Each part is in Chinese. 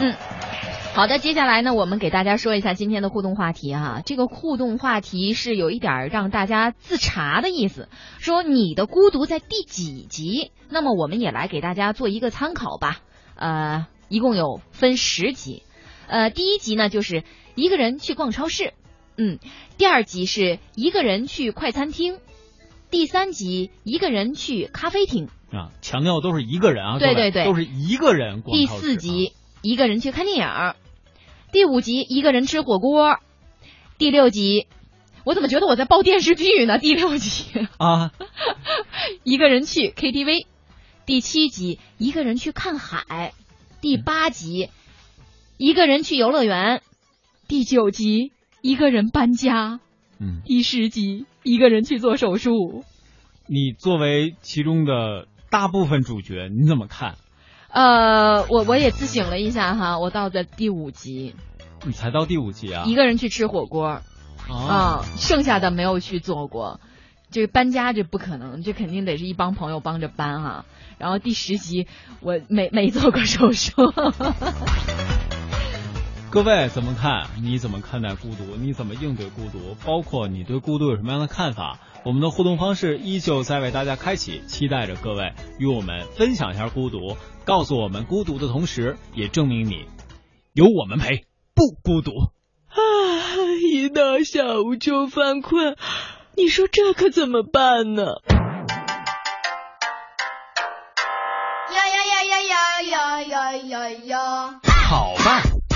嗯。好的，接下来呢，我们给大家说一下今天的互动话题哈。这个互动话题是有一点让大家自查的意思，说你的孤独在第几集？那么我们也来给大家做一个参考吧。呃，一共有分十集。呃，第一集呢就是一个人去逛超市，嗯，第二集是一个人去快餐厅，第三集一个人去咖啡厅啊，强调都是一个人啊，对对对，都是一个人逛。第四集。一个人去看电影，第五集一个人吃火锅，第六集我怎么觉得我在报电视剧呢？第六集。啊，一个人去 KTV，第七集一个人去看海，第八集一个人去游乐园，第九集一个人搬家，嗯，第十集一个人去做手术。你作为其中的大部分主角，你怎么看？呃，我我也自省了一下哈，我到的第五集，你才到第五集啊？一个人去吃火锅，啊，剩下的没有去做过，这搬家这不可能，这肯定得是一帮朋友帮着搬哈。然后第十集我没没做过手术。各位怎么看？你怎么看待孤独？你怎么应对孤独？包括你对孤独有什么样的看法？我们的互动方式依旧在为大家开启，期待着各位与我们分享一下孤独。告诉我们孤独的同时，也证明你有我们陪，不孤独。啊，一到下午就犯困，你说这可怎么办呢？呀呀呀呀呀呀呀呀呀！好吧，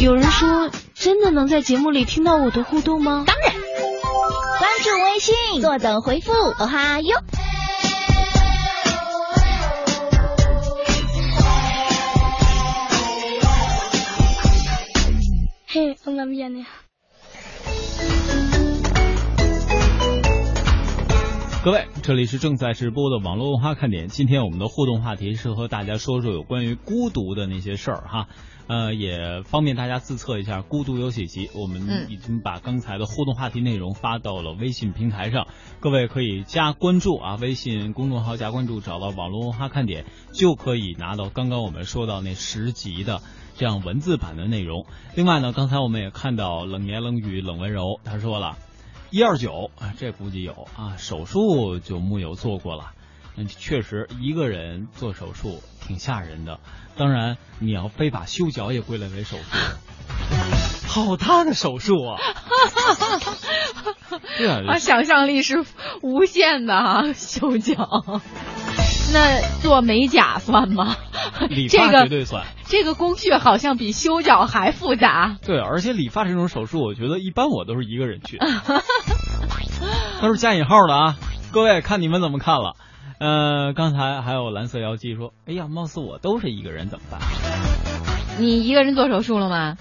有人说，真的能在节目里听到我的互动吗？当然，关注微信，坐等回复。哦哈哟！嘿，我那边呢？各位，这里是正在直播的网络文化看点。今天我们的互动话题是和大家说说有关于孤独的那些事儿哈。呃，也方便大家自测一下孤独有几集。我们已经把刚才的互动话题内容发到了微信平台上，各位可以加关注啊，微信公众号加关注，找到网络文化看点，就可以拿到刚刚我们说到那十集的这样文字版的内容。另外呢，刚才我们也看到冷言冷语冷温柔，他说了，一二九啊，这估计有啊，手术就木有做过了。嗯，确实一个人做手术挺吓人的。当然，你要非把修脚也归类为手术，好大的手术啊！对啊，想象力是无限的啊！修脚，那做美甲算吗？理发绝对算。这个工序好像比修脚还复杂。对，而且理发这种手术，我觉得一般我都是一个人去，都是加引号的啊！各位看你们怎么看了？呃，刚才还有蓝色妖姬说：“哎呀，貌似我都是一个人，怎么办？”你一个人做手术了吗？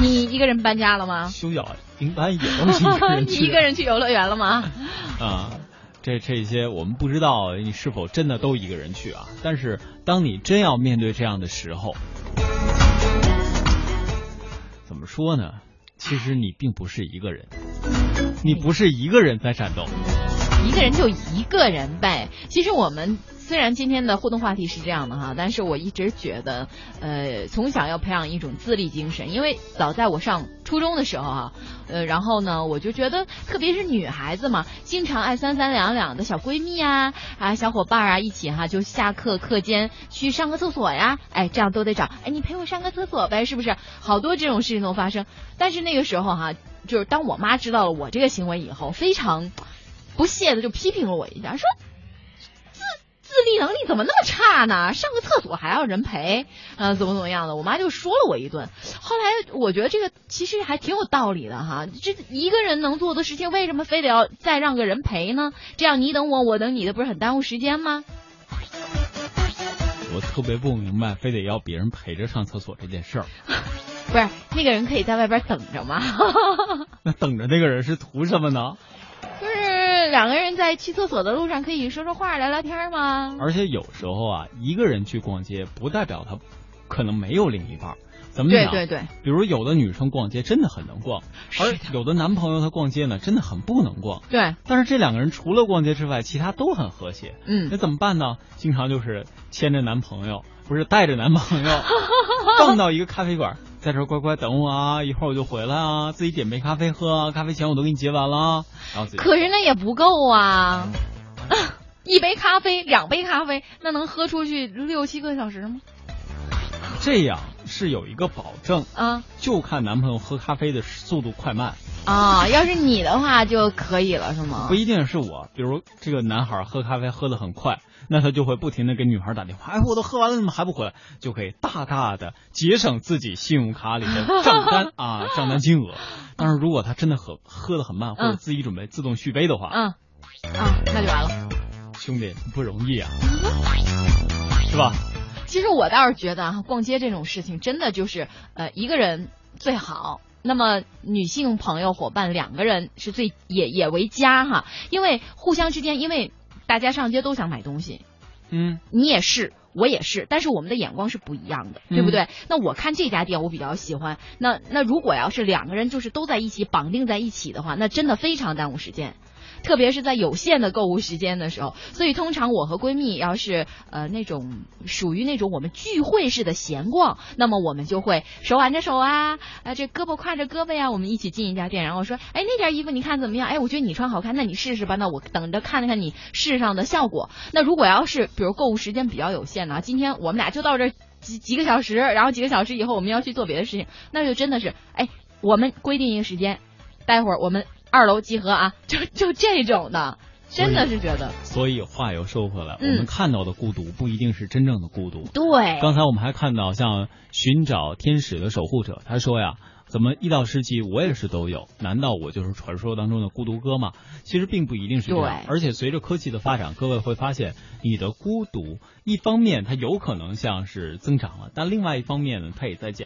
你一个人搬家了吗？修脚一般也都是一个人去。你一个人去游乐园了吗？啊，这这些我们不知道你是否真的都一个人去啊？但是当你真要面对这样的时候，怎么说呢？其实你并不是一个人，你不是一个人在战斗。一个人就一个人呗。其实我们虽然今天的互动话题是这样的哈，但是我一直觉得，呃，从小要培养一种自立精神。因为早在我上初中的时候哈，呃，然后呢，我就觉得，特别是女孩子嘛，经常爱三三两两的小闺蜜啊啊，小伙伴啊一起哈，就下课课间去上个厕所呀，哎，这样都得找，哎，你陪我上个厕所呗，是不是？好多这种事情都发生。但是那个时候哈，就是当我妈知道了我这个行为以后，非常。不屑的就批评了我一下，说自自立能力怎么那么差呢？上个厕所还要人陪，呃，怎么怎么样的？我妈就说了我一顿。后来我觉得这个其实还挺有道理的哈，这一个人能做的事情，为什么非得要再让个人陪呢？这样你等我，我等你的，不是很耽误时间吗？我特别不明白，非得要别人陪着上厕所这件事儿。不是那个人可以在外边等着吗？那等着那个人是图什么呢？就是两个人在去厕所的路上可以说说话、聊聊天吗？而且有时候啊，一个人去逛街，不代表他可能没有另一半。怎么讲？对对对，比如有的女生逛街真的很能逛，而有的男朋友他逛街呢真的很不能逛。对，但是这两个人除了逛街之外，其他都很和谐。嗯，那怎么办呢？经常就是牵着男朋友，不是带着男朋友，逛到一个咖啡馆，在这儿乖乖等我啊，一会儿我就回来啊，自己点杯咖啡喝啊，咖啡钱我都给你结完了，然后自己。可是那也不够啊，一杯咖啡，两杯咖啡，那能喝出去六七个小时吗？这样是有一个保证啊，就看男朋友喝咖啡的速度快慢啊。要是你的话就可以了，是吗？不一定是我，比如这个男孩喝咖啡喝的很快，那他就会不停的给女孩打电话，哎，我都喝完了，怎么还不回来？就可以大大的节省自己信用卡里的账单 啊，账单金额。但是如果他真的喝喝的很慢，或者自己准备自动续杯的话，嗯，啊，那就完了。兄弟不容易啊，是吧？其实我倒是觉得啊，逛街这种事情真的就是呃一个人最好，那么女性朋友伙伴两个人是最也也为佳哈，因为互相之间，因为大家上街都想买东西，嗯，你也是，我也是，但是我们的眼光是不一样的，对不对？那我看这家店我比较喜欢，那那如果要是两个人就是都在一起绑定在一起的话，那真的非常耽误时间。特别是在有限的购物时间的时候，所以通常我和闺蜜要是呃那种属于那种我们聚会式的闲逛，那么我们就会手挽着手啊，啊 这胳膊挎着胳膊呀，我们一起进一家店，然后说，哎那件衣服你看怎么样？哎我觉得你穿好看，那你试试吧。那我等着看看你试上的效果。那如果要是比如购物时间比较有限呢，今天我们俩就到这几几个小时，然后几个小时以后我们要去做别的事情，那就真的是，哎我们规定一个时间，待会儿我们。二楼集合啊，就就这种的，真的是觉得。所以话又说回来，嗯、我们看到的孤独不一定是真正的孤独。对。刚才我们还看到像寻找天使的守护者，他说呀，怎么一到十级我也是都有？难道我就是传说当中的孤独哥吗？其实并不一定是这样。而且随着科技的发展，各位会发现，你的孤独一方面它有可能像是增长了，但另外一方面呢，它也在减。